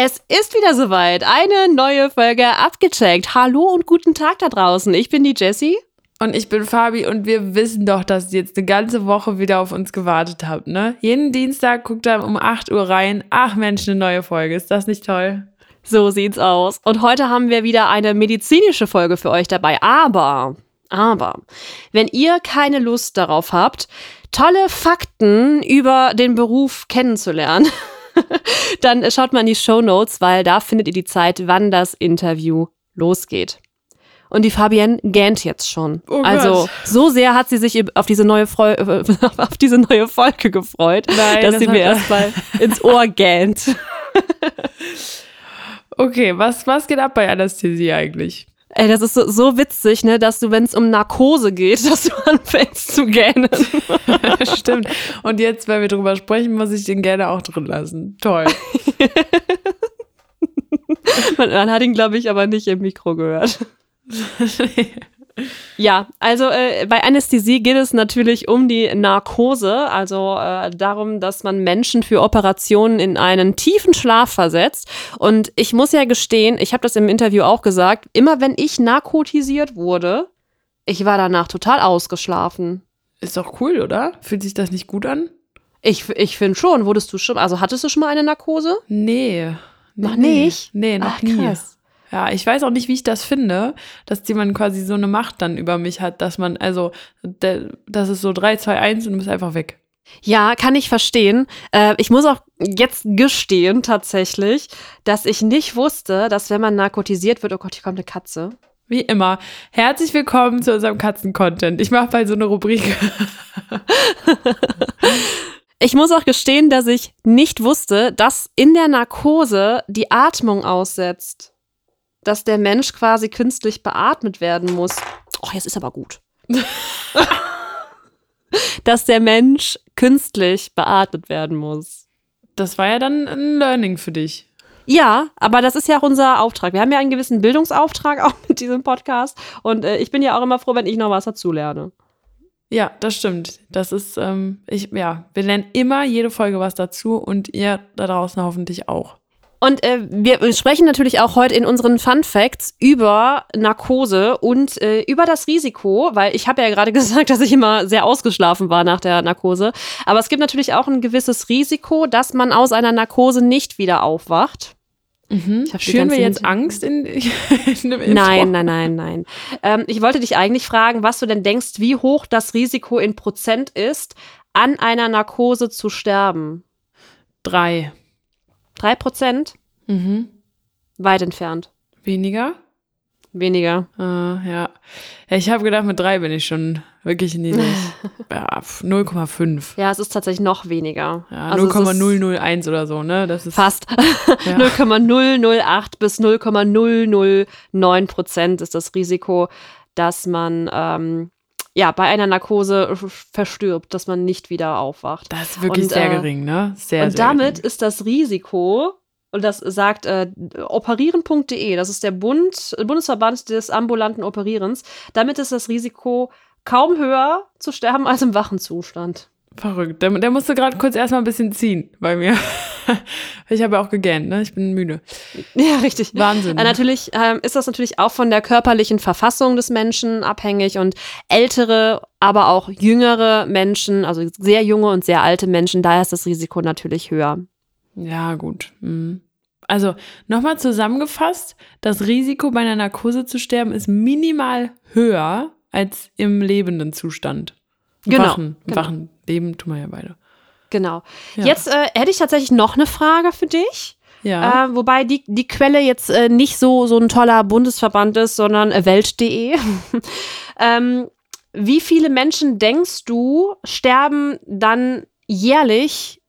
Es ist wieder soweit. Eine neue Folge abgecheckt. Hallo und guten Tag da draußen. Ich bin die Jessie. Und ich bin Fabi und wir wissen doch, dass ihr jetzt eine ganze Woche wieder auf uns gewartet habt, ne? Jeden Dienstag guckt ihr um 8 Uhr rein. Ach Mensch, eine neue Folge. Ist das nicht toll? So sieht's aus. Und heute haben wir wieder eine medizinische Folge für euch dabei. Aber, aber, wenn ihr keine Lust darauf habt, tolle Fakten über den Beruf kennenzulernen, dann schaut mal in die Show Notes, weil da findet ihr die Zeit, wann das Interview losgeht. Und die Fabienne gähnt jetzt schon. Oh also Gott. so sehr hat sie sich auf diese neue, Freu auf diese neue Folge gefreut, Nein, dass das sie mir erstmal ins Ohr gähnt. Okay, was, was geht ab bei Anästhesie eigentlich? Ey, das ist so, so witzig, ne, dass du, wenn es um Narkose geht, dass du anfängst zu gähnen. Stimmt. Und jetzt, wenn wir drüber sprechen, muss ich den gerne auch drin lassen. Toll. Man, man hat ihn, glaube ich, aber nicht im Mikro gehört. Ja, also äh, bei Anästhesie geht es natürlich um die Narkose, also äh, darum, dass man Menschen für Operationen in einen tiefen Schlaf versetzt. Und ich muss ja gestehen, ich habe das im Interview auch gesagt, immer wenn ich narkotisiert wurde, ich war danach total ausgeschlafen. Ist doch cool, oder? Fühlt sich das nicht gut an? Ich, ich finde schon, wurdest du schon, also hattest du schon mal eine Narkose? Nee. Noch nee. nicht? Nee, noch Ach, nie. krass. Ja, ich weiß auch nicht, wie ich das finde, dass jemand quasi so eine Macht dann über mich hat, dass man, also, das ist so 3, 2, 1 und du bist einfach weg. Ja, kann ich verstehen. Äh, ich muss auch jetzt gestehen, tatsächlich, dass ich nicht wusste, dass wenn man narkotisiert wird, oh Gott, hier kommt eine Katze. Wie immer. Herzlich willkommen zu unserem Katzen-Content. Ich mache bald so eine Rubrik. Ich muss auch gestehen, dass ich nicht wusste, dass in der Narkose die Atmung aussetzt. Dass der Mensch quasi künstlich beatmet werden muss. Oh, jetzt ist aber gut. dass der Mensch künstlich beatmet werden muss. Das war ja dann ein Learning für dich. Ja, aber das ist ja auch unser Auftrag. Wir haben ja einen gewissen Bildungsauftrag auch mit diesem Podcast. Und äh, ich bin ja auch immer froh, wenn ich noch was dazu lerne. Ja, das stimmt. Das ist, ähm, ich, ja, wir lernen immer jede Folge was dazu und ihr da draußen hoffentlich auch. Und äh, wir sprechen natürlich auch heute in unseren Fun Facts über Narkose und äh, über das Risiko, weil ich habe ja gerade gesagt, dass ich immer sehr ausgeschlafen war nach der Narkose. Aber es gibt natürlich auch ein gewisses Risiko, dass man aus einer Narkose nicht wieder aufwacht. Die Schüren wir jetzt Angst in, in dem Intro? Nein, nein, nein, nein. Ähm, ich wollte dich eigentlich fragen, was du denn denkst, wie hoch das Risiko in Prozent ist, an einer Narkose zu sterben. Drei. Drei Prozent? Mhm. Weit entfernt. Weniger? Weniger. Ah, ja. Ich habe gedacht, mit drei bin ich schon wirklich niedrig. ja, pf, 0,5. Ja, es ist tatsächlich noch weniger. Ja, Also es ist 0,001 oder so, ne? Das ist Fast. Ja. 0,008 bis 0,009 Prozent ist das Risiko, dass man ähm, ja bei einer Narkose verstirbt, dass man nicht wieder aufwacht. Das ist wirklich Und, sehr äh, gering, ne? Sehr, und sehr damit gering. ist das Risiko, und das sagt äh, operieren.de, das ist der Bund, Bundesverband des ambulanten Operierens, damit ist das Risiko kaum höher zu sterben als im wachen Zustand. Verrückt. Der, der musste gerade kurz erstmal ein bisschen ziehen bei mir. ich habe auch gegähnt, ne? Ich bin müde. Ja, richtig. Wahnsinn. Äh, natürlich ähm, ist das natürlich auch von der körperlichen Verfassung des Menschen abhängig und ältere, aber auch jüngere Menschen, also sehr junge und sehr alte Menschen, da ist das Risiko natürlich höher. Ja, gut. Mhm. Also, nochmal zusammengefasst, das Risiko bei einer Narkose zu sterben ist minimal höher als im lebenden Zustand. Genau, Wachen, im genau. wachen Leben tun wir ja beide. Genau. Ja. Jetzt äh, hätte ich tatsächlich noch eine Frage für dich. Ja. Äh, wobei die, die Quelle jetzt äh, nicht so, so ein toller Bundesverband ist, sondern äh, Welt.de. ähm, wie viele Menschen denkst du sterben dann jährlich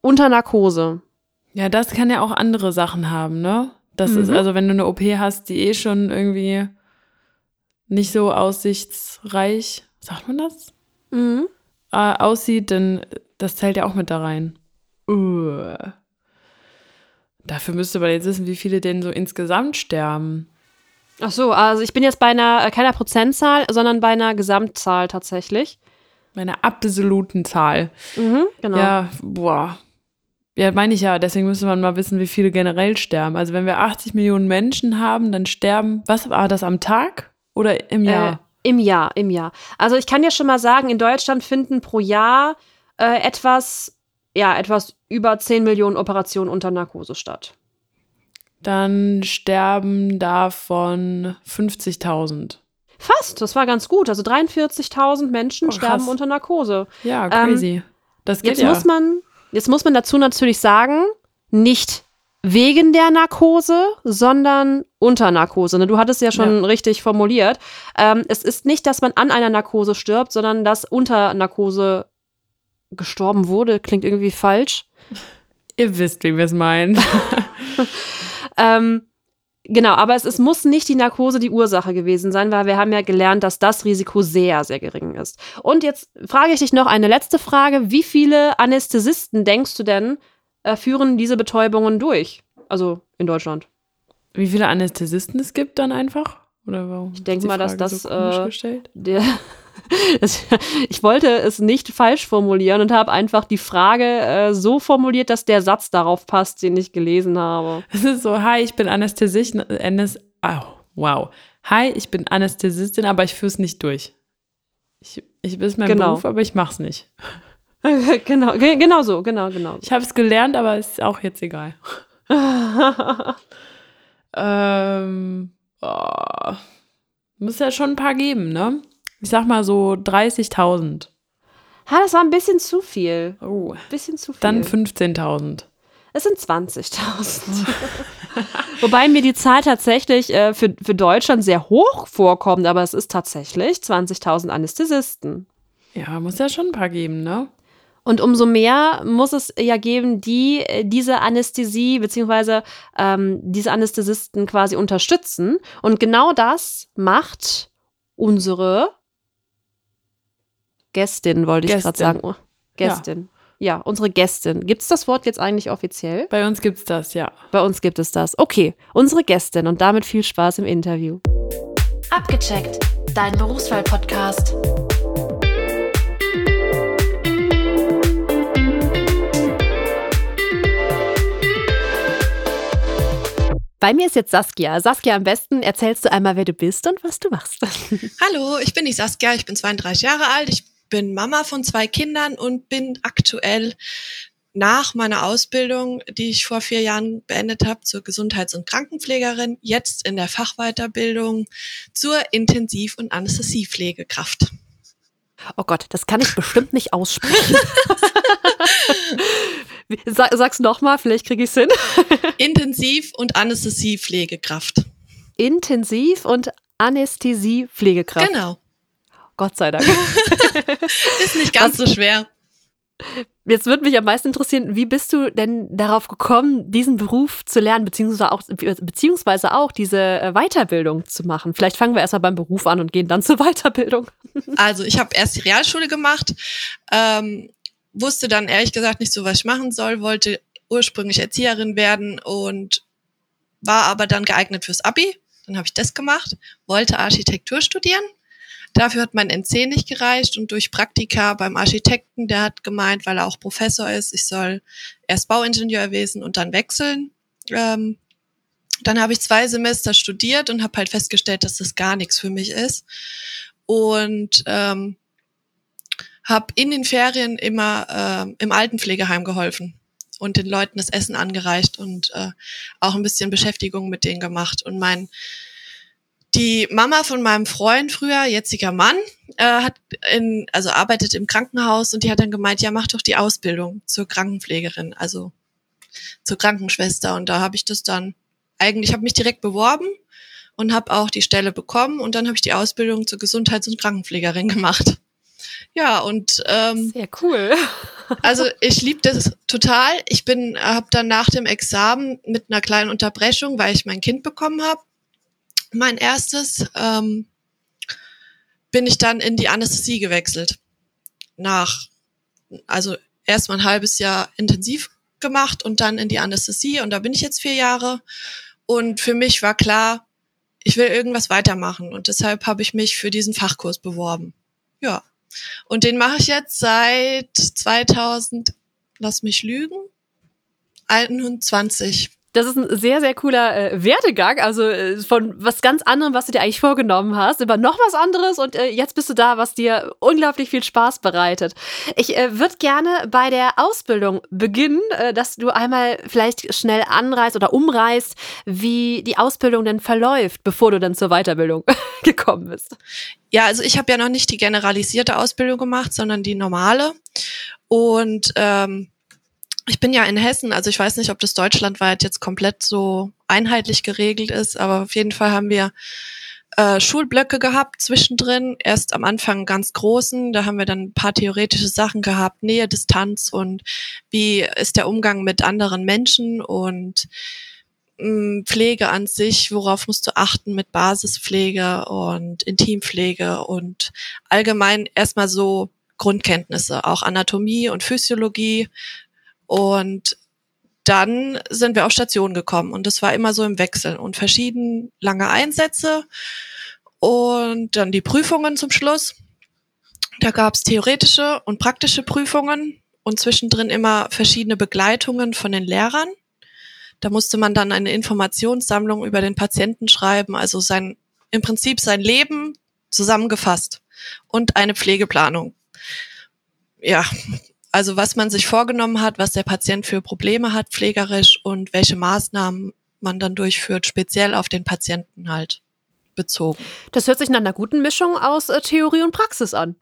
unter Narkose? Ja, das kann ja auch andere Sachen haben, ne? Das ist, Mhm. also wenn du eine OP hast, die eh schon irgendwie nicht so aussichtsreich, sagt man das? Mhm. Äh, aussieht, dann das zählt ja auch mit da rein. Uh. Dafür müsste man jetzt wissen, wie viele denn so insgesamt sterben. Ach so, also ich bin jetzt bei einer, äh, keiner Prozentzahl, sondern bei einer Gesamtzahl tatsächlich. Meine absoluten Zahl. Mhm, genau. Ja, boah. Ja, meine ich ja. Deswegen müsste man mal wissen, wie viele generell sterben. Also wenn wir 80 Millionen Menschen haben, dann sterben, was war das am Tag oder im Jahr? Äh, Im Jahr, im Jahr. Also ich kann ja schon mal sagen, in Deutschland finden pro Jahr äh, etwas, ja, etwas über 10 Millionen Operationen unter Narkose statt. Dann sterben davon 50.000. Fast, das war ganz gut. Also 43.000 Menschen Oh, sterben unter Narkose. Ja, crazy. das geht Jetzt ja. muss man, jetzt muss man dazu natürlich sagen, nicht wegen der Narkose, sondern unter Narkose. Ne? Du hattest ja schon richtig formuliert. Ähm, es ist nicht, dass man an einer Narkose stirbt, sondern dass unter Narkose gestorben wurde. Klingt irgendwie falsch. Ihr wisst, wie wir es meinen. Ähm, genau, aber es, es muss nicht die Narkose die Ursache gewesen sein, weil wir haben ja gelernt, dass das Risiko sehr, sehr gering ist. Und jetzt frage ich dich noch eine letzte Frage. Wie viele Anästhesisten denkst du denn, äh, führen diese Betäubungen durch? Also in Deutschland. wie viele Anästhesisten es gibt dann einfach? Oder warum? Ich denk mal, dass das, So äh? Der, das, ich wollte es nicht falsch formulieren und habe einfach die Frage äh, so formuliert, dass der Satz darauf passt, den ich gelesen habe. Es ist so, hi, ich bin Anästhesistin. Anäs oh, wow. Hi, ich bin Anästhesistin, aber ich führe es nicht durch. Ich, ich ist mein Genau. Beruf, aber ich mach's nicht. genau, ge genau so, genau, genau. Ich habe es gelernt, aber ist auch jetzt egal. ähm, oh, muss ja schon ein paar geben, ne? Ich sag mal so 30.000. Ha, das war ein bisschen zu viel. Oh. Bisschen zu viel. Dann 15.000. es sind 20.000. Wobei mir die Zahl tatsächlich äh, für, für Deutschland sehr hoch vorkommt, aber es ist tatsächlich 20.000 Anästhesisten. Ja, muss ja schon ein paar geben, ne? Und umso mehr muss es ja geben, die äh, diese Anästhesie beziehungsweise ähm, diese Anästhesisten quasi unterstützen. Und genau das macht unsere Gästin, wollte ich gerade sagen. Oh, Gästin. Ja. unsere Gästin. Gibt es das Wort jetzt eigentlich offiziell? Bei uns gibt's das, ja. Bei uns gibt es das. Okay, unsere Gästin und damit viel Spaß im Interview. Abgecheckt, dein Berufswahl-Podcast. Bei mir ist jetzt Saskia. Saskia, am besten erzählst du einmal, wer du bist und was du machst. Hallo, ich bin die Saskia, ich bin 32 Jahre alt, ich bin Mama von zwei Kindern und bin aktuell nach meiner Ausbildung, die ich vor vier Jahren beendet habe, zur Gesundheits- und Krankenpflegerin, jetzt in der Fachweiterbildung zur Intensiv- und Anästhesiepflegekraft. Oh Gott, das kann ich bestimmt nicht aussprechen. Sag, sag's nochmal, vielleicht kriege ich's hin. Intensiv- und Anästhesiepflegekraft. Intensiv- und Anästhesie-Pflegekraft. Genau. Gott sei Dank. Ist nicht ganz so schwer. Jetzt würde mich am meisten interessieren, wie bist du denn darauf gekommen, diesen Beruf zu lernen, beziehungsweise auch, beziehungsweise auch diese äh, Weiterbildung zu machen? Vielleicht fangen wir erstmal beim Beruf an und gehen dann zur Weiterbildung. Also ich habe erst die Realschule gemacht, ähm, wusste dann ehrlich gesagt nicht so, was ich machen soll, wollte ursprünglich Erzieherin werden und war aber dann geeignet fürs Abi. Dann habe ich das gemacht, wollte Architektur studieren. Dafür hat mein NC nicht gereicht und durch Praktika beim Architekten, der hat gemeint, weil er auch Professor ist, ich soll erst Bauingenieurwesen und dann wechseln. Ähm, dann habe ich zwei Semester studiert und habe halt festgestellt, dass das gar nichts für mich ist und ähm, habe in den Ferien immer ähm, im Altenpflegeheim geholfen und den Leuten das Essen angereicht und äh, auch ein bisschen Beschäftigung mit denen gemacht. Und mein die Mama von meinem Freund früher, jetziger Mann, äh, hat in, also arbeitet im Krankenhaus und die hat dann gemeint, ja, mach doch die Ausbildung zur Krankenpflegerin, also zur Krankenschwester. Und da habe ich das dann eigentlich, habe mich direkt beworben und habe auch die Stelle bekommen und dann habe ich die Ausbildung zur Gesundheits- und Krankenpflegerin gemacht. Ja, und ähm, Sehr cool. also ich liebe das total. Ich bin, habe dann nach dem Examen mit einer kleinen Unterbrechung, weil ich mein Kind bekommen habe, mein erstes, ähm, bin ich dann in die Anästhesie gewechselt. Nach, also erst mal ein halbes Jahr intensiv gemacht und dann in die Anästhesie und da bin ich jetzt vier Jahre. Und für mich war klar, ich will irgendwas weitermachen und deshalb habe ich mich für diesen Fachkurs beworben. Ja. Und den mache ich jetzt seit 2000, lass mich lügen, 21. Das ist ein sehr, sehr cooler äh, Werdegang. Also äh, von was ganz anderem, was du dir eigentlich vorgenommen hast, über noch was anderes und äh, jetzt bist du da, was dir unglaublich viel Spaß bereitet. Ich äh, würde gerne bei der Ausbildung beginnen, äh, dass du einmal vielleicht schnell anreißt oder umreißt, wie die Ausbildung denn verläuft, bevor du dann zur Weiterbildung gekommen bist. Ja, also ich habe ja noch nicht die generalisierte Ausbildung gemacht, sondern die normale. Und ähm, ich bin ja in Hessen, also ich weiß nicht, ob das deutschlandweit jetzt komplett so einheitlich geregelt ist, aber auf jeden Fall haben wir äh, Schulblöcke gehabt zwischendrin. Erst am Anfang ganz großen, da haben wir dann ein paar theoretische Sachen gehabt, Nähe, Distanz und wie ist der Umgang mit anderen Menschen und mh, mm, Pflege an sich, worauf musst du achten mit Basispflege und Intimpflege und allgemein erstmal so Grundkenntnisse, auch Anatomie und Physiologie, und dann sind wir auf Station gekommen und das war immer so im Wechsel und verschieden lange Einsätze und dann die Prüfungen zum Schluss. Da gab es theoretische und praktische Prüfungen und zwischendrin immer verschiedene Begleitungen von den Lehrern. Da musste man dann eine Informationssammlung über den Patienten schreiben, also sein, im Prinzip sein Leben zusammengefasst und eine Pflegeplanung. Ja, also was man sich vorgenommen hat, was der Patient für Probleme hat, pflegerisch und welche Maßnahmen man dann durchführt, speziell auf den Patienten halt bezogen. Das hört sich nach einer guten Mischung aus äh, Theorie und Praxis an.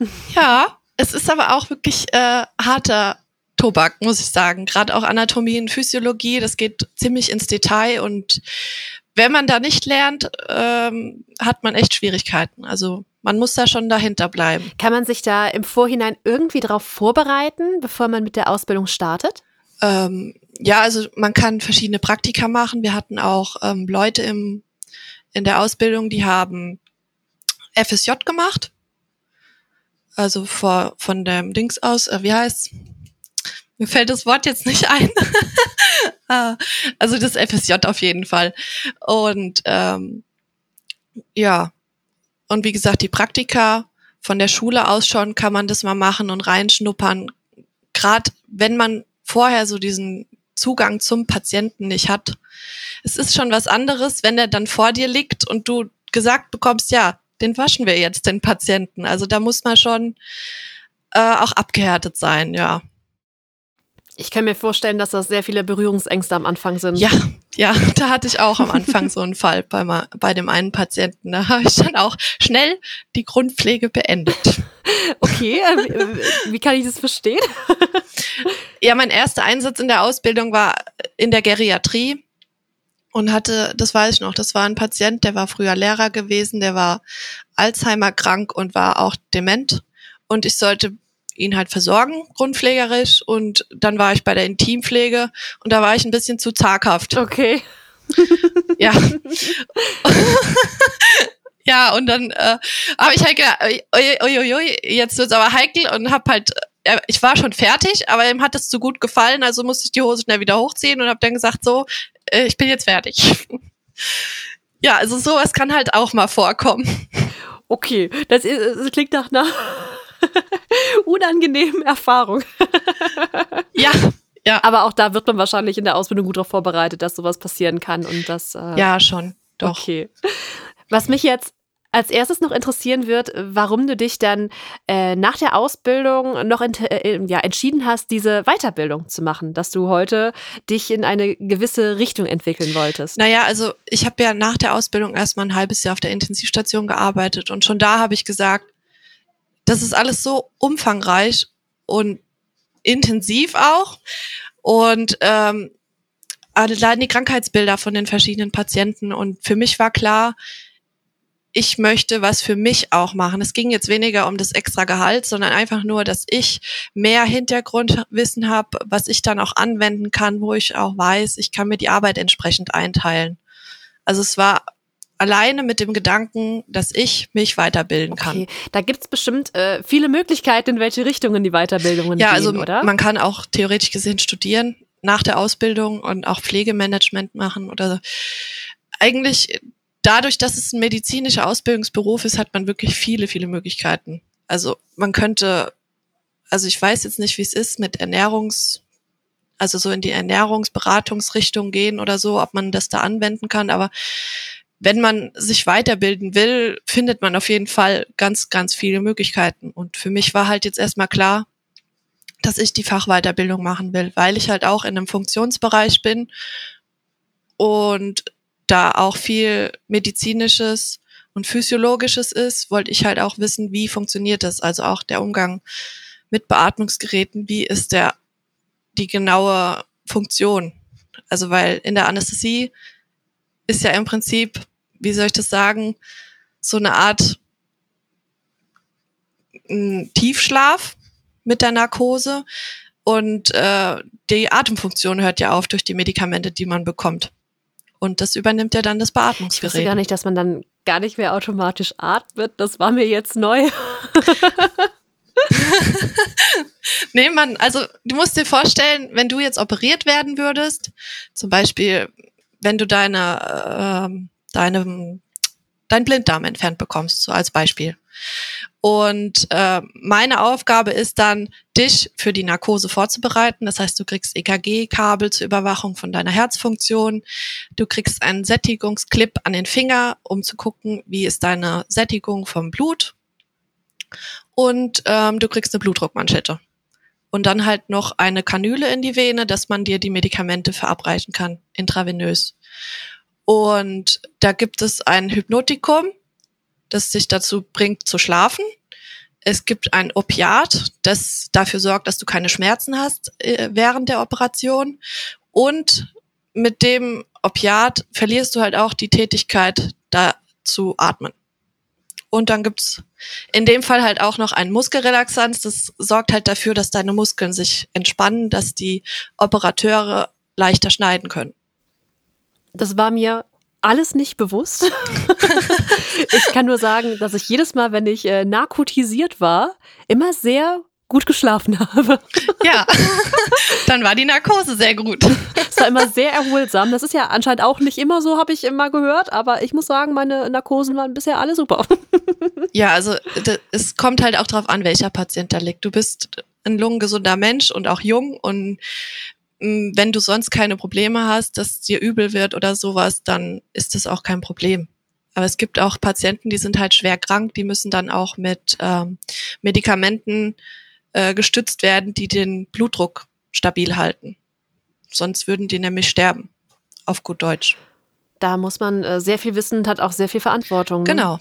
Ja, es ist aber auch wirklich äh, harter Tobak, muss ich sagen. Gerade auch Anatomie und Physiologie, das geht ziemlich ins Detail und wenn man da nicht lernt, ähm, hat man echt Schwierigkeiten. Also man muss da schon dahinter bleiben. Kann man sich da im Vorhinein irgendwie darauf vorbereiten, bevor man mit der Ausbildung startet? Ähm, ja, also man kann verschiedene Praktika machen. Wir hatten auch ähm, Leute im, in der Ausbildung, die haben FSJ gemacht. Also vor, von dem Dings aus, äh, wie heißt Mir fällt das Wort jetzt nicht ein. Ah, also das FSJ auf jeden Fall. Und ähm, ja, und wie gesagt, die Praktika von der Schule aus schon kann man das mal machen und reinschnuppern. Gerade wenn man vorher so diesen Zugang zum Patienten nicht hat. Es ist schon was anderes, wenn er dann vor dir liegt und du gesagt bekommst, ja, den waschen wir jetzt, den Patienten. Also da muss man schon äh, auch abgehärtet sein, ja. Ich kann mir vorstellen, dass das sehr viele Berührungsängste am Anfang sind. Ja, ja, da hatte ich auch am Anfang so einen Fall bei, bei dem einen Patienten. Da habe ich dann auch schnell die Grundpflege beendet. Okay, äh, wie kann ich das verstehen? Ja, mein erster Einsatz in der Ausbildung war in der Geriatrie und hatte, das weiß ich noch, das war ein Patient, der war früher Lehrer gewesen, der war Alzheimer krank und war auch dement. Und ich sollte ihn halt versorgen, grundpflegerisch. Und dann war ich bei der Intimpflege und da war ich ein bisschen zu zaghaft. Okay. ja. ja, und dann äh, habe ich halt gedacht, uiuiui, jetzt wird's aber heikel und hab halt, äh, ich war schon fertig, aber ihm hat es zu gut gefallen, also musste ich die Hose schnell wieder hochziehen und habe dann gesagt, so, äh, ich bin jetzt fertig. ja, also sowas kann halt auch mal vorkommen. Okay, das, ist, das klingt nach einer unangenehmen Erfahrung. ja, ja. Aber auch da wird man wahrscheinlich in der Ausbildung gut darauf vorbereitet, dass sowas passieren kann und das. Äh, ja, schon. Doch. Okay. Was mich jetzt als erstes noch interessieren wird, warum du dich dann äh, nach der Ausbildung noch äh, ja, entschieden hast, diese Weiterbildung zu machen, dass du heute dich in eine gewisse Richtung entwickeln wolltest. Naja, also ich habe ja nach der Ausbildung erstmal ein halbes Jahr auf der Intensivstation gearbeitet und schon da habe ich gesagt, das ist alles so umfangreich und intensiv auch. Und ähm, allein die Krankheitsbilder von den verschiedenen Patienten. Und für mich war klar, ich möchte was für mich auch machen. Es ging jetzt weniger um das extra Gehalt, sondern einfach nur, dass ich mehr Hintergrundwissen habe, was ich dann auch anwenden kann, wo ich auch weiß, ich kann mir die Arbeit entsprechend einteilen. Also es war alleine mit dem Gedanken, dass ich mich weiterbilden kann. Okay. Da gibt's bestimmt äh, viele Möglichkeiten, in welche Richtungen die Weiterbildungen ja, gehen, also oder? Man kann auch theoretisch gesehen studieren nach der Ausbildung und auch Pflegemanagement machen oder eigentlich dadurch, dass es ein medizinischer Ausbildungsberuf ist, hat man wirklich viele, viele Möglichkeiten. Also man könnte, also ich weiß jetzt nicht, wie es ist mit Ernährungs also so in die Ernährungsberatungsrichtung gehen oder so, ob man das da anwenden kann. Aber wenn man sich weiterbilden will, findet man auf jeden Fall ganz, ganz viele Möglichkeiten. Und für mich war halt jetzt erstmal klar, dass ich die Fachweiterbildung machen will, weil ich halt auch in einem Funktionsbereich bin und da auch viel medizinisches und physiologisches ist, wollte ich halt auch wissen, wie funktioniert das, also auch der Umgang mit Beatmungsgeräten, wie ist der die genaue Funktion? Also weil in der Anästhesie ist ja im Prinzip, wie soll ich das sagen, so eine Art Tiefschlaf mit der Narkose und äh, die Atemfunktion hört ja auf durch die Medikamente, die man bekommt. Und das übernimmt ja dann das Beatmungsgerät. Ich wusste gar nicht, dass man dann gar nicht mehr automatisch atmet. Das war mir jetzt neu. nee, man, also du musst dir vorstellen, wenn du jetzt operiert werden würdest, zum Beispiel, wenn du deine, äh, deine, dein Blinddarm entfernt bekommst, so als Beispiel. Und äh, meine Aufgabe ist dann, dich für die Narkose vorzubereiten. Das heißt, du kriegst EKG-Kabel zur Überwachung von deiner Herzfunktion. Du kriegst einen Sättigungsclip an den Finger, um zu gucken, wie ist deine Sättigung vom Blut. Und ähm, du kriegst eine Blutdruckmanschette. Und dann halt noch eine Kanüle in die Vene, dass man dir die Medikamente verabreichen kann, intravenös. Und da gibt es ein Hypnotikum, das dich dazu bringt zu schlafen. Es gibt ein Opiat, das dafür sorgt, dass du keine Schmerzen hast äh, während der Operation. Und mit dem Opiat verlierst du halt auch die Tätigkeit, da zu atmen. Und dann gibt's in dem Fall halt auch noch ein Muskelrelaxanz. Das sorgt halt dafür, dass deine Muskeln sich entspannen, dass die Operateure leichter schneiden können. Das war mir alles nicht bewusst. ich kann nur sagen, dass ich jedes Mal, wenn ich äh, narkotisiert war, immer sehr gut geschlafen habe. Ja, dann war die Narkose sehr gut. Es war immer sehr erholsam. Das ist ja anscheinend auch nicht immer so, habe ich immer gehört. Aber ich muss sagen, meine Narkosen waren bisher alle super. Ja, also es kommt halt auch darauf an, welcher Patient da liegt. Du bist ein lungengesunder Mensch und auch jung und wenn du sonst keine Probleme hast, dass dir übel wird oder sowas, dann ist das auch kein Problem. Aber es gibt auch Patienten, die sind halt schwer krank, die müssen dann auch mit ähm, Medikamenten äh, gestützt werden, die den Blutdruck stabil halten. Sonst würden die nämlich sterben, auf gut Deutsch. Da muss man äh, sehr viel wissen und hat auch sehr viel Verantwortung. Ne? Genau.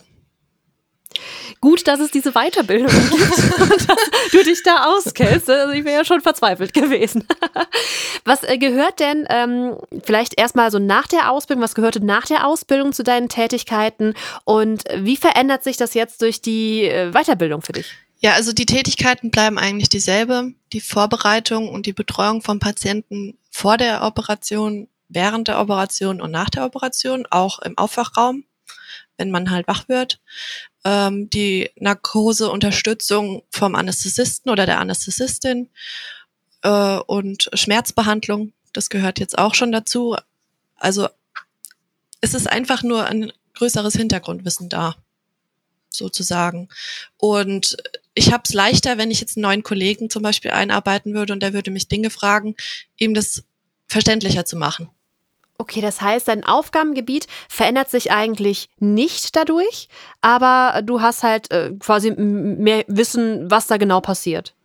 Gut, dass es diese Weiterbildung gibt und dass du dich da auskennst. Also ich wäre ja schon verzweifelt gewesen. Was äh, gehört denn ähm, vielleicht erstmal so nach der Ausbildung, was gehörte nach der Ausbildung zu deinen Tätigkeiten und wie verändert sich das jetzt durch die äh, Weiterbildung für dich? Ja, also die Tätigkeiten bleiben eigentlich dieselbe. Die Vorbereitung und die Betreuung von Patienten vor der Operation, während der Operation und nach der Operation, auch im Aufwachraum, wenn man halt wach wird ähm, die Narkoseunterstützung vom Anästhesisten oder der Anästhesistin äh, und Schmerzbehandlung, das gehört jetzt auch schon dazu. Also es ist einfach nur ein größeres Hintergrundwissen da, sozusagen. Und ich habe es leichter, wenn ich jetzt einen neuen Kollegen zum Beispiel einarbeiten würde und der würde mich Dinge fragen, ihm das verständlicher zu machen. Okay, das heißt, dein Aufgabengebiet verändert sich eigentlich nicht dadurch, aber du hast halt äh, quasi mehr Wissen, was da genau passiert.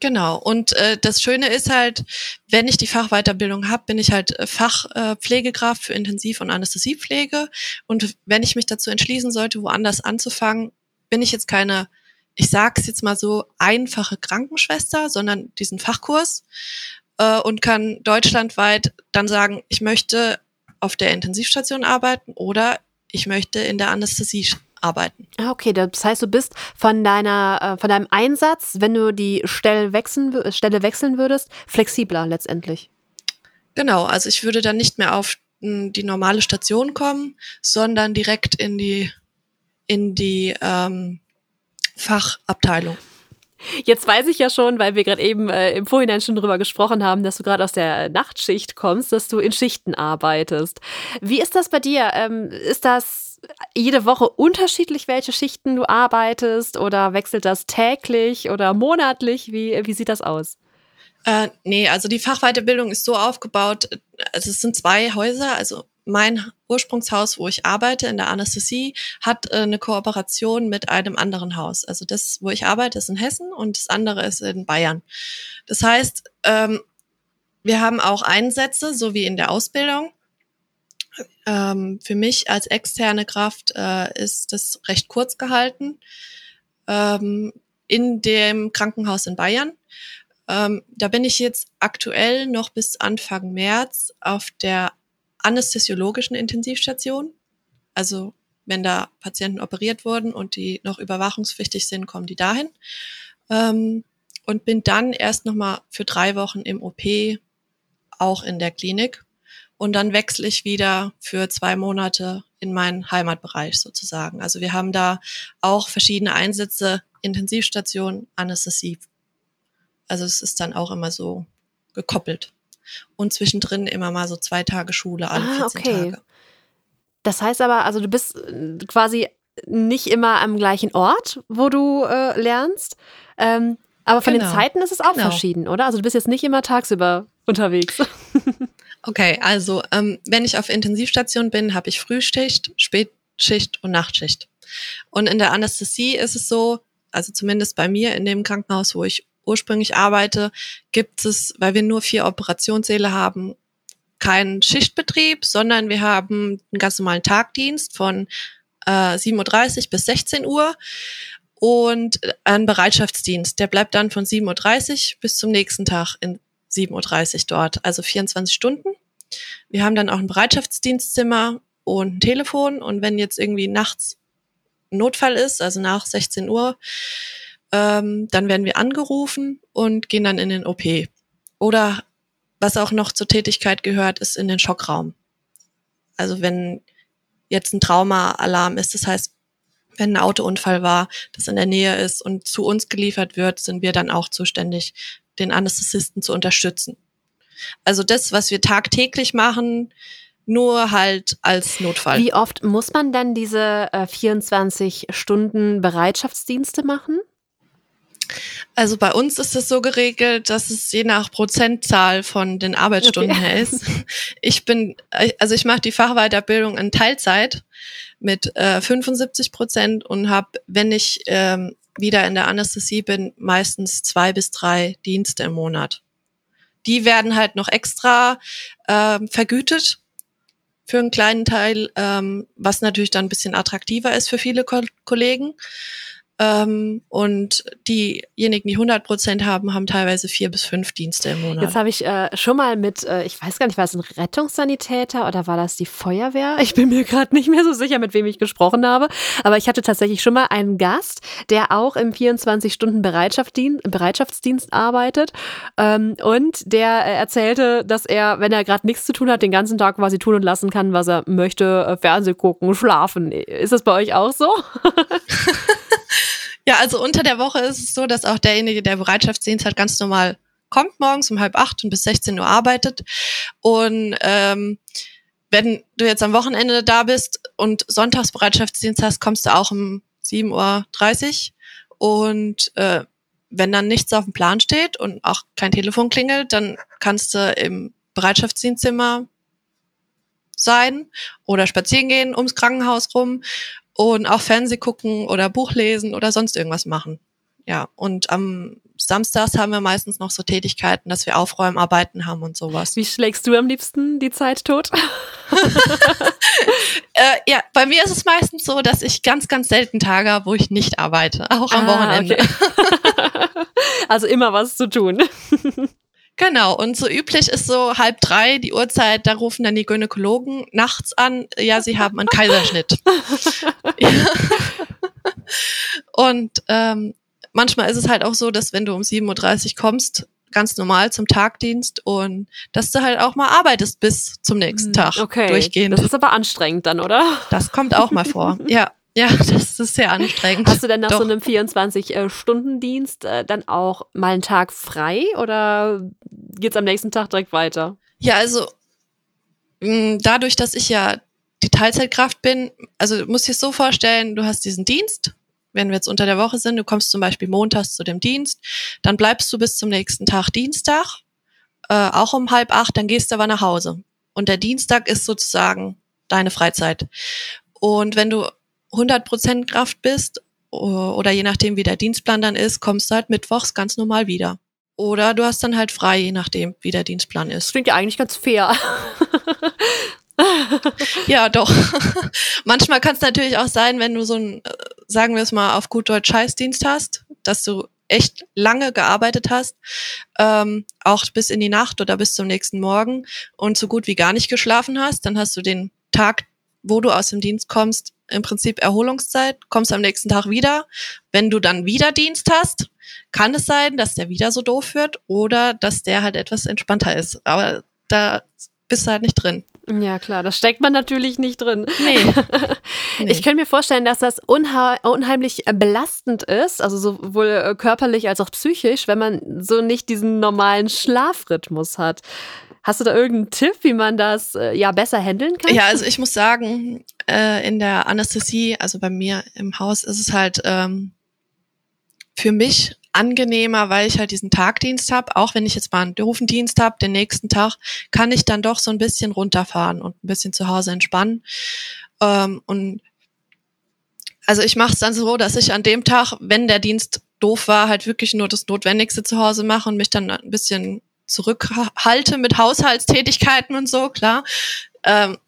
Genau. Und äh, das Schöne ist halt, wenn ich die Fachweiterbildung habe, bin ich halt äh, Fachpflegekraft äh, für Intensiv- und Anästhesiepflege. Und wenn ich mich dazu entschließen sollte, woanders anzufangen, bin ich jetzt keine, ich sage es jetzt mal so, einfache Krankenschwester, sondern diesen Fachkurs äh, und kann deutschlandweit dann sagen, ich möchte auf der Intensivstation arbeiten oder ich möchte in der Anästhesie arbeiten. Ah, okay, das heißt, du bist von deiner, äh, von deinem Einsatz, wenn du die Stelle wechseln, Stelle wechseln würdest, flexibler letztendlich. Genau, also ich würde dann nicht mehr auf die normale Station kommen, sondern direkt in die in die ähm, Fachabteilung. Jetzt weiß ich ja schon, weil wir gerade eben äh, im Vorhinein schon drüber gesprochen haben, dass du gerade aus der Nachtschicht kommst, dass du in Schichten arbeitest. Wie ist das bei dir? Ähm, ist das jede Woche unterschiedlich, welche Schichten du arbeitest oder wechselt das täglich oder monatlich? Wie, wie sieht das aus? Äh, nee, also die Fachweiterbildung ist so aufgebaut, also es sind zwei Häuser, also mein Ursprungshaus, wo ich arbeite, in der Anästhesie, hat äh, eine Kooperation mit einem anderen Haus. Also das, wo ich arbeite, ist in Hessen und das andere ist in Bayern. Das heißt, ähm, wir haben auch Einsätze, so wie in der Ausbildung. Ähm, für mich als externe Kraft äh, ist das recht kurz gehalten. Ähm, in dem Krankenhaus in Bayern. Ähm, da bin ich jetzt aktuell noch bis Anfang März auf der anästhesiologischen Intensivstation. Also wenn da Patienten operiert wurden und die noch überwachungspflichtig sind, kommen die dahin. Ähm, und bin dann erst nochmal für drei Wochen im OP, auch in der Klinik. Und dann wechsle ich wieder für zwei Monate in meinen Heimatbereich sozusagen. Also wir haben da auch verschiedene Einsätze, Intensivstation, Anästhesie, also es ist dann auch immer so gekoppelt. Und zwischendrin immer mal so zwei Tage Schule, alle ah, 14 okay. Tage. Das heißt aber, also du bist äh, quasi nicht immer am gleichen Ort, wo du äh, lernst. Ähm, aber von genau. den Zeiten ist es auch genau. verschieden, oder? Also du bist jetzt nicht immer tagsüber unterwegs. okay, also ähm, wenn ich auf Intensivstation bin, habe ich Frühschicht, Spätschicht und Nachtschicht. Und in der Anästhesie ist es so, also zumindest bei mir in dem Krankenhaus, wo ich ursprünglich arbeite, gibt es, weil wir nur vier Operationssäle haben, keinen Schichtbetrieb, sondern wir haben einen ganz normalen Tagdienst von äh, 7.30 Uhr bis 16 Uhr und einen Bereitschaftsdienst. Der bleibt dann von 7.30 Uhr bis zum nächsten Tag in 7.30 Uhr dort, also 24 Stunden. Wir haben dann auch ein Bereitschaftsdienstzimmer und ein Telefon und wenn jetzt irgendwie nachts Notfall ist, also nach 16 Uhr, ähm, dann werden wir angerufen und gehen dann in den OP. Oder was auch noch zur Tätigkeit gehört, ist in den Schockraum. Also wenn jetzt ein Trauma-Alarm ist, das heißt, wenn ein Autounfall war, das in der Nähe ist und zu uns geliefert wird, sind wir dann auch zuständig, den Anästhesisten zu unterstützen. Also das, was wir tagtäglich machen, nur halt als Notfall. Wie oft muss man dann diese äh, 24 Stunden Bereitschaftsdienste machen? Also bei uns ist es so geregelt, dass es je nach Prozentzahl von den Arbeitsstunden okay. her ist. Ich bin, also ich mache die Fachweiterbildung in Teilzeit mit äh, 75 Prozent und habe, wenn ich ähm, wieder in der Anästhesie bin, meistens zwei bis drei Dienste im Monat. Die werden halt noch extra ähm, vergütet für einen kleinen Teil, ähm, was natürlich dann ein bisschen attraktiver ist für viele Ko Kollegen. Ähm, und diejenigen, die 100 Prozent haben, haben teilweise vier bis fünf Dienste im Monat. Jetzt habe ich äh, schon mal mit, äh, ich weiß gar nicht, war es ein Rettungssanitäter oder war das die Feuerwehr? Ich bin mir gerade nicht mehr so sicher, mit wem ich gesprochen habe. Aber ich hatte tatsächlich schon mal einen Gast, der auch im 24-Stunden-Bereitschaftsdienst Bereitschaftsdienst arbeitet. Ähm, und der äh, erzählte, dass er, wenn er gerade nichts zu tun hat, den ganzen Tag quasi tun und lassen kann, was er möchte, äh, Fernsehen gucken, schlafen. Ist das bei euch auch so? Ja, also unter der Woche ist es so, dass auch derjenige, der Bereitschaftsdienst hat, ganz normal kommt morgens um halb acht und bis 16 Uhr arbeitet. Und ähm, wenn du jetzt am Wochenende da bist und Sonntagsbereitschaftsdienst hast, kommst du auch um 7.30 Uhr. Und äh, wenn dann nichts auf dem Plan steht und auch kein Telefon klingelt, dann kannst du im Bereitschaftsdienstzimmer sein oder spazieren gehen ums Krankenhaus rum und auch Fernseh gucken oder Buch lesen oder sonst irgendwas machen. Ja, und am Samstags haben wir meistens noch so Tätigkeiten, dass wir Aufräumarbeiten haben und sowas. Wie schlägst du am liebsten die Zeit tot? äh, ja, bei mir ist es meistens so, dass ich ganz, ganz selten Tage habe, wo ich nicht arbeite, auch am ah, Wochenende. Okay. also immer was zu tun. Genau, und so üblich ist so halb drei die Uhrzeit, da rufen dann die Gynäkologen nachts an, ja, sie haben einen Kaiserschnitt. Und ähm, manchmal ist es halt auch so, dass wenn du um 7.30 Uhr kommst, ganz normal zum Tagdienst und dass du halt auch mal arbeitest bis zum nächsten hm, Tag okay. durchgehend. Das ist aber anstrengend dann, oder? Das kommt auch mal vor. Ja, ja, das ist sehr anstrengend. Hast du denn nach Doch. so einem 24-Stunden-Dienst äh, dann auch mal einen Tag frei oder geht's am nächsten Tag direkt weiter? Ja, also mh, dadurch, dass ich ja die Teilzeitkraft bin, also du musst dir es so vorstellen, du hast diesen Dienst, wenn wir jetzt unter der Woche sind, du kommst zum Beispiel montags zu dem Dienst, dann bleibst du bis zum nächsten Tag Dienstag, äh, auch um halb acht, dann gehst du aber nach Hause. Und der Dienstag ist sozusagen deine Freizeit. Und wenn du 100% Kraft bist oder je nachdem, wie der Dienstplan dann ist, kommst du halt mittwochs ganz normal wieder. Oder du hast dann halt frei, je nachdem, wie der Dienstplan ist. klingt ja eigentlich ganz fair. Ja, doch. Manchmal kann es natürlich auch sein, wenn du so ein, äh, sagen wir es mal, auf gut Deutsch Scheißdienst hast, dass du echt lange gearbeitet hast, ähm, auch bis in die Nacht oder bis zum nächsten Morgen und so gut wie gar nicht geschlafen hast, dann hast du den Tag, wo du aus dem Dienst kommst, im Prinzip Erholungszeit, kommst am nächsten Tag wieder. Wenn du dann wieder Dienst hast, kann es sein, dass der wieder so doof wird oder dass der halt etwas entspannter ist. Aber da bist du halt nicht drin. Ja, klar, das steckt man natürlich nicht drin. Nee. Nee. Ich könnte mir vorstellen, dass das unheimlich belastend ist, also sowohl äh, körperlich als auch psychisch, wenn man so nicht diesen normalen Schlafrhythmus hat. Hast du da irgendeinen Tipp, wie man das äh, ja besser handeln kann? Ja, also ich muss sagen, äh, in der Anästhesie, also bei mir im Haus, ist es halt ähm, für mich angenehmer, weil ich halt diesen Tagdienst habe. Auch wenn ich jetzt mal einen Rufendienst habe, den nächsten Tag, kann ich dann doch so ein bisschen runterfahren und ein bisschen zu Hause entspannen. Ähm, und also ich mache es dann so, dass ich an dem Tag, wenn der Dienst doof war, halt wirklich nur das Notwendigste zu Hause mache und mich dann ein bisschen zurückhalte mit Haushaltstätigkeiten und so, klar. Ähm,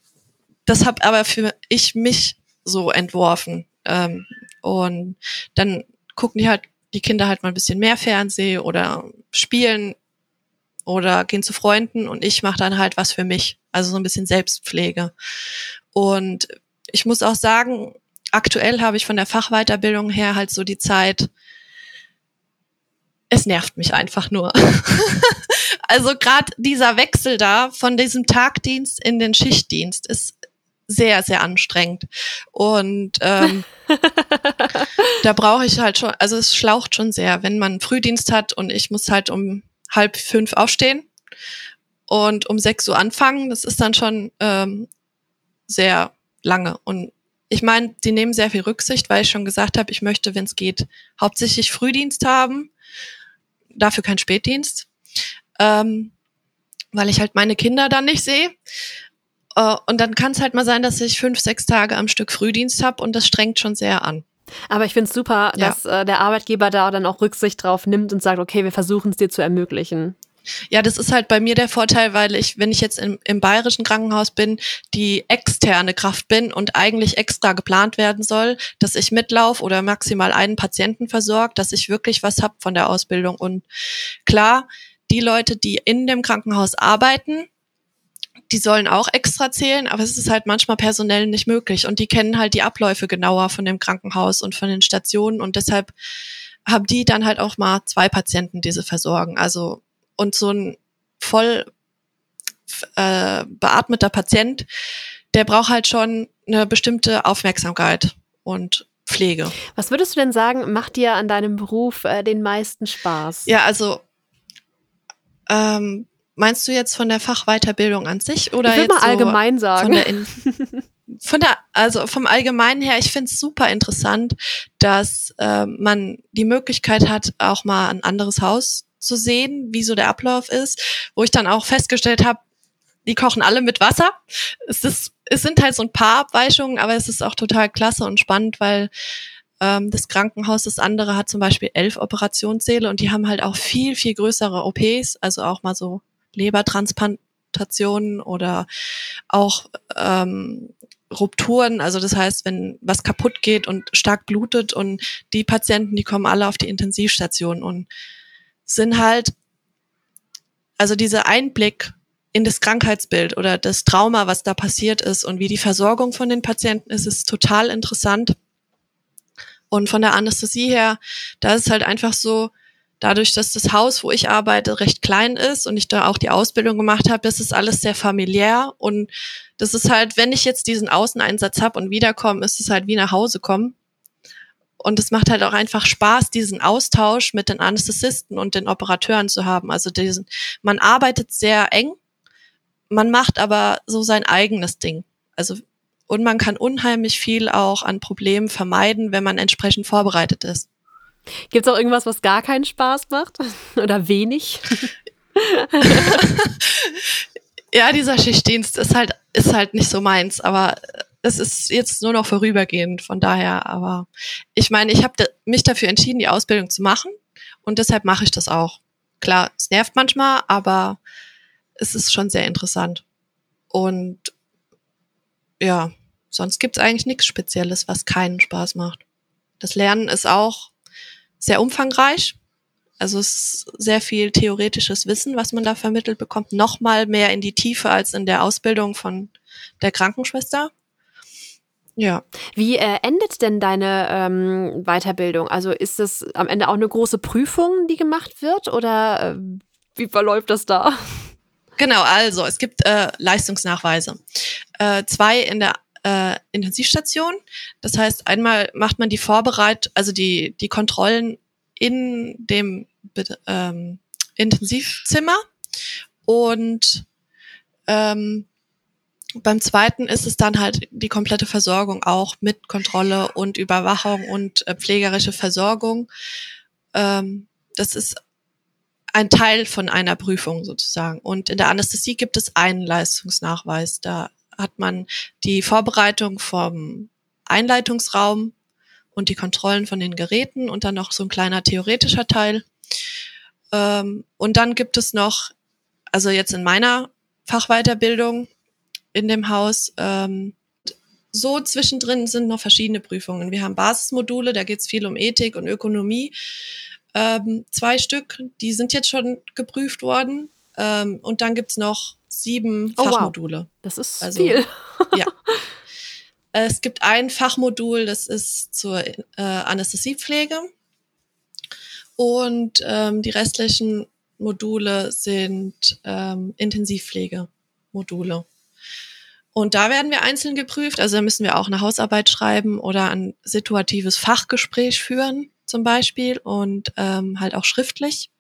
das habe aber für ich mich so entworfen. Ähm, und dann gucken die halt die Kinder halt mal ein bisschen mehr Fernseh oder spielen oder gehen zu Freunden und ich mache dann halt was für mich, also so ein bisschen Selbstpflege. Und ich muss auch sagen, aktuell habe ich von der Fachweiterbildung her halt so die Zeit, es nervt mich einfach nur. also gerade dieser Wechsel da von diesem Tagdienst in den Schichtdienst ist sehr, sehr anstrengend. Und ähm, da brauche ich halt schon, also es schlaucht schon sehr, wenn man Frühdienst hat und ich muss halt um halb fünf aufstehen und um sechs Uhr anfangen. Das ist dann schon ähm, sehr lange. Und ich meine, die nehmen sehr viel Rücksicht, weil ich schon gesagt habe, ich möchte, wenn es geht, hauptsächlich Frühdienst haben, dafür kein Spätdienst, ähm, weil ich halt meine Kinder dann nicht sehe. Äh, und dann kann es halt mal sein, dass ich fünf, sechs Tage am Stück Frühdienst habe und das strengt schon sehr an. Aber ich finde es super, Ja. dass äh, der Arbeitgeber da dann auch Rücksicht drauf nimmt und sagt, okay, wir versuchen es dir zu ermöglichen. Ja, das ist halt bei mir der Vorteil, weil ich, wenn ich jetzt im, im bayerischen Krankenhaus bin, die externe Kraft bin und eigentlich extra geplant werden soll, dass ich mitlauf oder maximal einen Patienten versorgt, dass ich wirklich was hab von der Ausbildung. Und klar, die Leute, die in dem Krankenhaus arbeiten, die sollen auch extra zählen, aber es ist halt manchmal personell nicht möglich. Und die kennen halt die Abläufe genauer von dem Krankenhaus und von den Stationen. Und deshalb haben die dann halt auch mal zwei Patienten, die sie versorgen. Also und so ein voll äh, beatmeter Patient, der braucht halt schon eine bestimmte Aufmerksamkeit und Pflege. Was würdest du denn sagen, macht dir an deinem Beruf äh, den meisten Spaß? Ja, also ähm, meinst du jetzt von der Fachweiterbildung an sich oder ich würde jetzt mal so allgemein von sagen. der in von der also vom Allgemeinen her, ich finde es super interessant, dass äh, man die Möglichkeit hat, auch mal ein anderes Haus zu sehen, wie so der Ablauf ist, wo ich dann auch festgestellt habe, die kochen alle mit Wasser. Es, ist, es sind halt so ein paar Abweichungen, aber es ist auch total klasse und spannend, weil ähm, das Krankenhaus, das andere hat zum Beispiel elf Operationssäle und die haben halt auch viel, viel größere OPs, also auch mal so Lebertransplantationen oder auch ähm, Rupturen, also das heißt, wenn was kaputt geht und stark blutet und die Patienten, die kommen alle auf die Intensivstation und sind halt, also dieser Einblick in das Krankheitsbild oder das Trauma, was da passiert ist und wie die Versorgung von den Patienten ist, ist total interessant. Und von der Anästhesie her, da ist es halt einfach so, dadurch, dass das Haus, wo ich arbeite, recht klein ist und ich da auch die Ausbildung gemacht habe, das ist alles sehr familiär und das ist halt, wenn ich jetzt diesen Außeneinsatz habe und wiederkomme, ist es halt wie nach Hause kommen. Und es macht halt auch einfach Spaß, diesen Austausch mit den Anästhesisten und den Operateuren zu haben. Also diesen, man arbeitet sehr eng, man macht aber so sein eigenes Ding. Also und man kann unheimlich viel auch an Problemen vermeiden, wenn man entsprechend vorbereitet ist. Gibt es auch irgendwas, was gar keinen Spaß macht? Oder wenig? ja, dieser Schichtdienst ist halt, ist halt nicht so meins, aber es ist jetzt nur noch vorübergehend, von daher, aber ich meine, ich habe mich dafür entschieden, die Ausbildung zu machen und deshalb mache ich das auch. Klar, es nervt manchmal, aber es ist schon sehr interessant. Und ja, sonst gibt's eigentlich nichts Spezielles, was keinen Spaß macht. Das Lernen ist auch sehr umfangreich. Also es ist sehr viel theoretisches Wissen, was man da vermittelt bekommt. Nochmal mehr in die Tiefe als in der Ausbildung von der Krankenschwester. Ja. Wie äh, endet denn deine ähm, Weiterbildung? Also ist es am Ende auch eine große Prüfung, die gemacht wird oder äh, wie verläuft das da? Genau, also es gibt äh, Leistungsnachweise. Äh, zwei in der äh, Intensivstation. Das heißt, einmal macht man die Vorbereit, also die, die Kontrollen in dem ähm, Intensivzimmer und ähm, beim zweiten ist es dann halt die komplette Versorgung auch mit Kontrolle und Überwachung und äh, pflegerische Versorgung. Ähm, das ist ein Teil von einer Prüfung sozusagen. Und in der Anästhesie gibt es einen Leistungsnachweis. Da hat man die Vorbereitung vom Einleitungsraum und die Kontrollen von den Geräten und dann noch so ein kleiner theoretischer Teil. Ähm, und dann gibt es noch, also jetzt in meiner Fachweiterbildung, in dem Haus. Ähm, so zwischendrin sind noch verschiedene Prüfungen. Wir haben Basismodule, da geht es viel um Ethik und Ökonomie. Ähm, zwei Stück, die sind jetzt schon geprüft worden. Ähm, und dann gibt's noch sieben oh, Fachmodule. Wow. Das ist also, viel. ja. Es gibt ein Fachmodul, das ist zur äh, Anästhesiepflege. Und ähm, die restlichen Module sind ähm, Intensivpflegemodule. Und da werden wir einzeln geprüft. Also da müssen wir auch eine Hausarbeit schreiben oder ein situatives Fachgespräch führen zum Beispiel und ähm, halt auch schriftlich.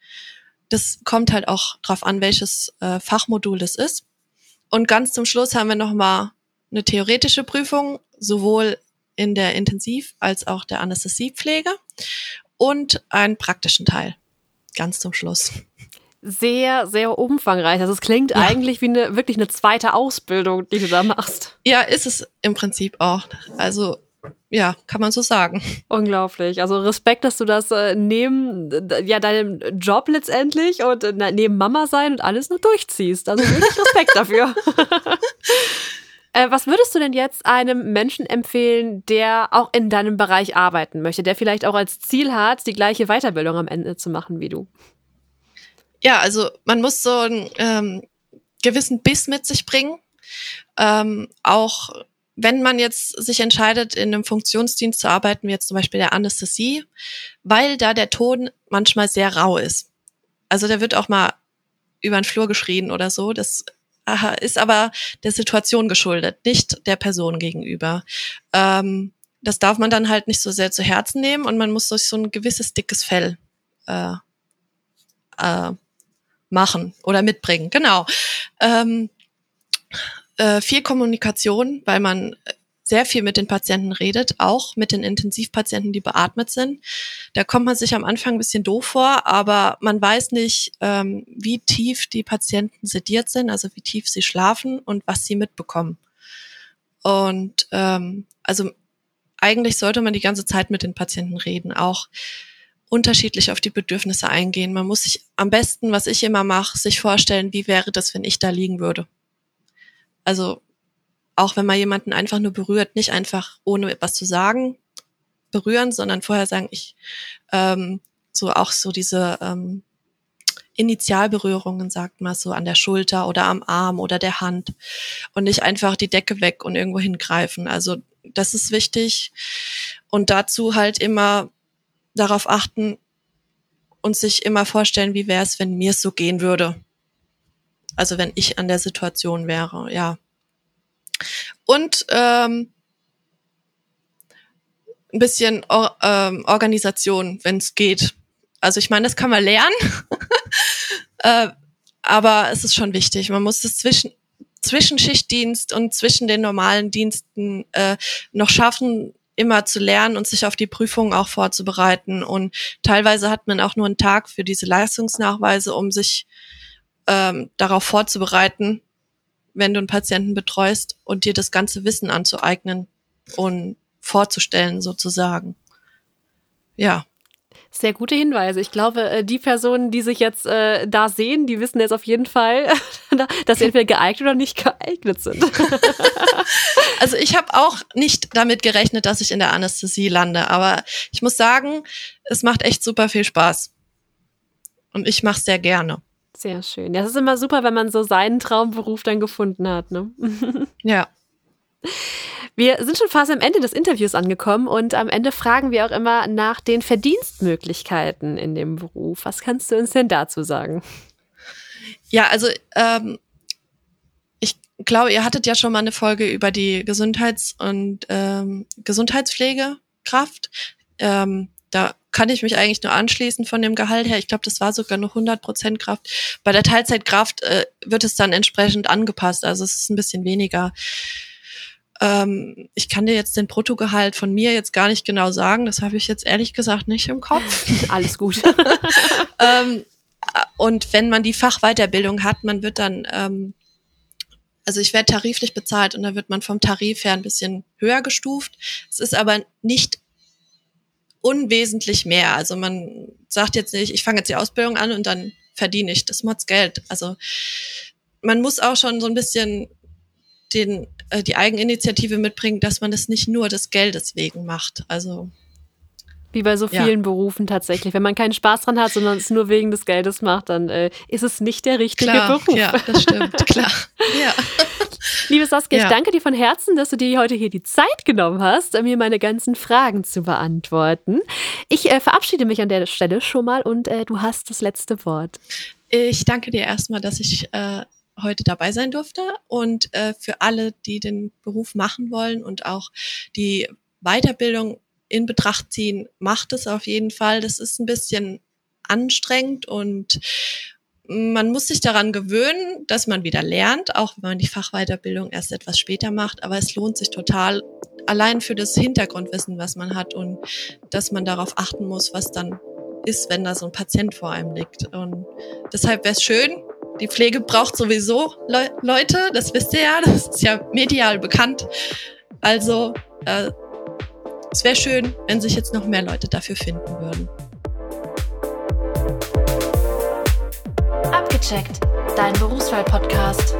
Das kommt halt auch drauf an, welches äh, Fachmodul das ist. Und ganz zum Schluss haben wir nochmal eine theoretische Prüfung, sowohl in der Intensiv- als auch der Anästhesiepflege und einen praktischen Teil. Ganz zum Schluss sehr, sehr umfangreich. Also es klingt ja. eigentlich wie eine wirklich eine zweite Ausbildung, die du da machst. Ja, ist es im Prinzip auch. Also ja, kann man so sagen. Unglaublich. Also Respekt, dass du das äh, neben ja deinem Job letztendlich und äh, neben Mama sein und alles nur durchziehst. Also wirklich Respekt dafür. äh, was würdest du denn jetzt einem Menschen empfehlen, der auch in deinem Bereich arbeiten möchte, der vielleicht auch als Ziel hat, die gleiche Weiterbildung am Ende zu machen wie du? ja, also man muss so einen ähm, gewissen Biss mit sich bringen. Ähm, auch wenn man jetzt sich entscheidet, in einem Funktionsdienst zu arbeiten, wie jetzt zum Beispiel der Anästhesie, weil da der Ton manchmal sehr rau ist. Also da wird auch mal über den Flur geschrien oder so. Das ist aber der Situation geschuldet, nicht der Person gegenüber. Ähm, das darf man dann halt nicht so sehr zu Herzen nehmen und man muss durch so ein gewisses dickes Fell äh, äh, machen oder mitbringen. Genau. Ähm, äh, viel Kommunikation, weil man sehr viel mit den Patienten redet, auch mit den Intensivpatienten, die beatmet sind. Da kommt man sich am Anfang ein bisschen doof vor, aber man weiß nicht, ähm, wie tief die Patienten sediert sind, also wie tief sie schlafen und was sie mitbekommen. Und ähm, also eigentlich sollte man die ganze Zeit mit den Patienten reden, auch unterschiedlich auf die Bedürfnisse eingehen. Man muss sich am besten, was ich immer mache, sich vorstellen, wie wäre das, wenn ich da liegen würde. Also auch wenn man jemanden einfach nur berührt, nicht einfach ohne etwas zu sagen berühren, sondern vorher sagen, ich ähm, so auch so diese ähm, Initialberührungen, sagt man so, an der Schulter oder am Arm oder der Hand und nicht einfach die Decke weg und irgendwo hingreifen. Also das ist wichtig. Und dazu halt immer darauf achten und sich immer vorstellen, wie wäre es, wenn mir es so gehen würde. Also wenn ich an der Situation wäre, ja. Und ähm, ein bisschen Or ähm, Organisation, wenn es geht. Also ich meine, das kann man lernen, äh, aber es ist schon wichtig. Man muss es zwischen Zwischenschichtdienst und zwischen den normalen Diensten äh, noch schaffen, immer zu lernen und sich auf die Prüfungen auch vorzubereiten. Und teilweise hat man auch nur einen Tag für diese Leistungsnachweise, um sich ähm, darauf vorzubereiten, wenn du einen Patienten betreust und dir das ganze Wissen anzueignen und vorzustellen sozusagen. Ja. Sehr gute Hinweise. Ich glaube, äh, die Personen, die sich jetzt äh, da sehen, die wissen jetzt auf jeden Fall, dass sie entweder geeignet oder nicht geeignet sind. also ich habe auch nicht damit gerechnet, dass ich in der Anästhesie lande, aber ich muss sagen, es macht echt super viel Spaß. Und ich mache es sehr gerne. Sehr schön. Das ist immer super, wenn man so seinen Traumberuf dann gefunden hat. Ne? ja. Wir sind schon fast am Ende des Interviews angekommen und am Ende fragen wir auch immer nach den Verdienstmöglichkeiten in dem Beruf. Was kannst du uns denn dazu sagen? Ja, also ähm, ich glaube, ihr hattet ja schon mal eine Folge über die Gesundheits- und ähm, Gesundheitspflegekraft. Ähm, da kann ich mich eigentlich nur anschließen von dem Gehalt her. Ich glaube, das war sogar noch 100 Prozent Kraft. Bei der Teilzeitkraft äh, wird es dann entsprechend angepasst. Also es ist ein bisschen weniger. Ähm, ich kann dir jetzt den Bruttogehalt von mir jetzt gar nicht genau sagen. Das habe ich jetzt ehrlich gesagt nicht im Kopf. Alles gut. ähm, und wenn man die Fachweiterbildung hat, man wird dann, ähm, also ich werde tariflich bezahlt und dann wird man vom Tarif her ein bisschen höher gestuft. Es ist aber nicht unwesentlich mehr. Also man sagt jetzt nicht, ich fange jetzt die Ausbildung an und dann verdiene ich das Mods Geld. Also man muss auch schon so ein bisschen den, äh, die Eigeninitiative mitbringen, dass man das nicht nur des Geldes wegen macht. Also wie bei so vielen ja. Berufen tatsächlich. Wenn man keinen Spaß dran hat, sondern es nur wegen des Geldes macht, dann äh, ist es nicht der richtige klar, Beruf. Ja, das stimmt, klar. Ja. Liebe Saskia, ja. ich danke dir von Herzen, dass du dir heute hier die Zeit genommen hast, mir meine ganzen Fragen zu beantworten. Ich äh, verabschiede mich an der Stelle schon mal und äh, du hast das letzte Wort. Ich danke dir erstmal, dass ich äh, heute dabei sein durfte und äh, für alle, die den Beruf machen wollen und auch die Weiterbildung in Betracht ziehen, macht es auf jeden Fall. Das ist ein bisschen anstrengend und man muss sich daran gewöhnen, dass man wieder lernt, auch wenn man die Fachweiterbildung erst etwas später macht. Aber es lohnt sich total, allein für das Hintergrundwissen, was man hat und dass man darauf achten muss, was dann ist, wenn da so ein Patient vor einem liegt. Und deshalb wäre es schön, die Pflege braucht sowieso Le Leute, das wisst ihr ja, das ist ja medial bekannt. Also äh, es wäre schön, wenn sich jetzt noch mehr Leute dafür finden würden. Abgecheckt, dein Berufswahl-Podcast.